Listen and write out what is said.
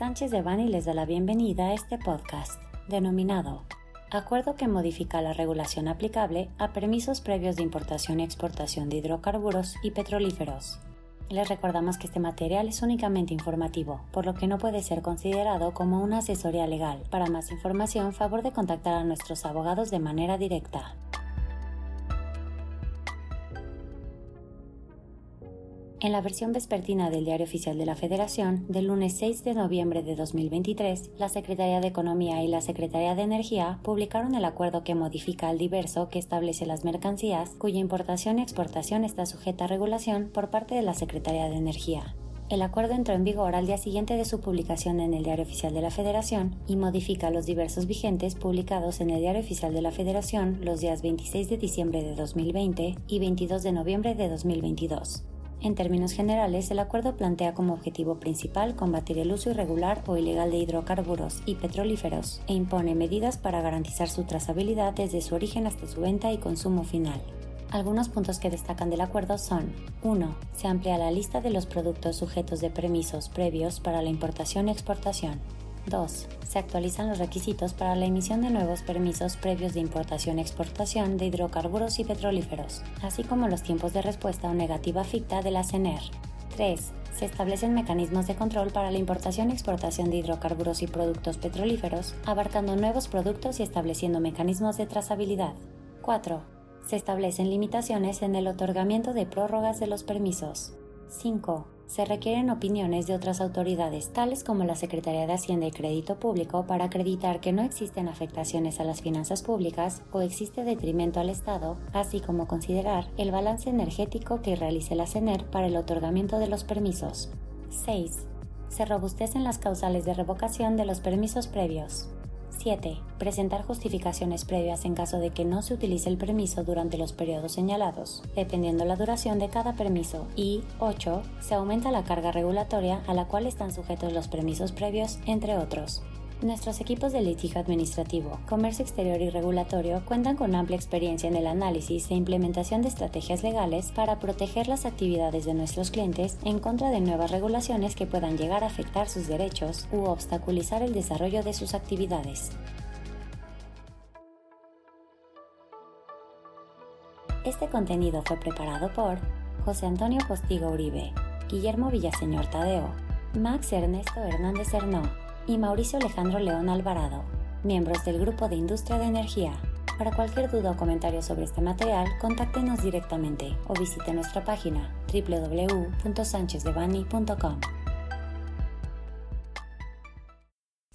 Sánchez de Bani les da la bienvenida a este podcast, denominado Acuerdo que modifica la regulación aplicable a permisos previos de importación y exportación de hidrocarburos y petrolíferos. Les recordamos que este material es únicamente informativo, por lo que no puede ser considerado como una asesoría legal. Para más información, favor de contactar a nuestros abogados de manera directa. En la versión vespertina del Diario Oficial de la Federación, del lunes 6 de noviembre de 2023, la Secretaría de Economía y la Secretaría de Energía publicaron el acuerdo que modifica al diverso que establece las mercancías cuya importación y exportación está sujeta a regulación por parte de la Secretaría de Energía. El acuerdo entró en vigor al día siguiente de su publicación en el Diario Oficial de la Federación y modifica los diversos vigentes publicados en el Diario Oficial de la Federación los días 26 de diciembre de 2020 y 22 de noviembre de 2022. En términos generales, el acuerdo plantea como objetivo principal combatir el uso irregular o ilegal de hidrocarburos y petrolíferos e impone medidas para garantizar su trazabilidad desde su origen hasta su venta y consumo final. Algunos puntos que destacan del acuerdo son 1. Se amplía la lista de los productos sujetos de permisos previos para la importación y exportación. 2. Se actualizan los requisitos para la emisión de nuevos permisos previos de importación-exportación de hidrocarburos y petrolíferos, así como los tiempos de respuesta o negativa ficta de la CENER. 3. Se establecen mecanismos de control para la importación y exportación de hidrocarburos y productos petrolíferos, abarcando nuevos productos y estableciendo mecanismos de trazabilidad. 4. Se establecen limitaciones en el otorgamiento de prórrogas de los permisos. 5 se requieren opiniones de otras autoridades, tales como la Secretaría de Hacienda y Crédito Público, para acreditar que no existen afectaciones a las finanzas públicas o existe detrimento al Estado, así como considerar el balance energético que realice la CENER para el otorgamiento de los permisos. 6. Se robustecen las causales de revocación de los permisos previos. 7. Presentar justificaciones previas en caso de que no se utilice el permiso durante los periodos señalados, dependiendo la duración de cada permiso. Y 8. Se aumenta la carga regulatoria a la cual están sujetos los permisos previos, entre otros. Nuestros equipos de litigio administrativo, comercio exterior y regulatorio cuentan con amplia experiencia en el análisis e implementación de estrategias legales para proteger las actividades de nuestros clientes en contra de nuevas regulaciones que puedan llegar a afectar sus derechos u obstaculizar el desarrollo de sus actividades. Este contenido fue preparado por José Antonio Postigo Uribe, Guillermo Villaseñor Tadeo, Max Ernesto Hernández Hernó, y Mauricio Alejandro León Alvarado, miembros del Grupo de Industria de Energía. Para cualquier duda o comentario sobre este material, contáctenos directamente o visite nuestra página www.sanchezdevani.com.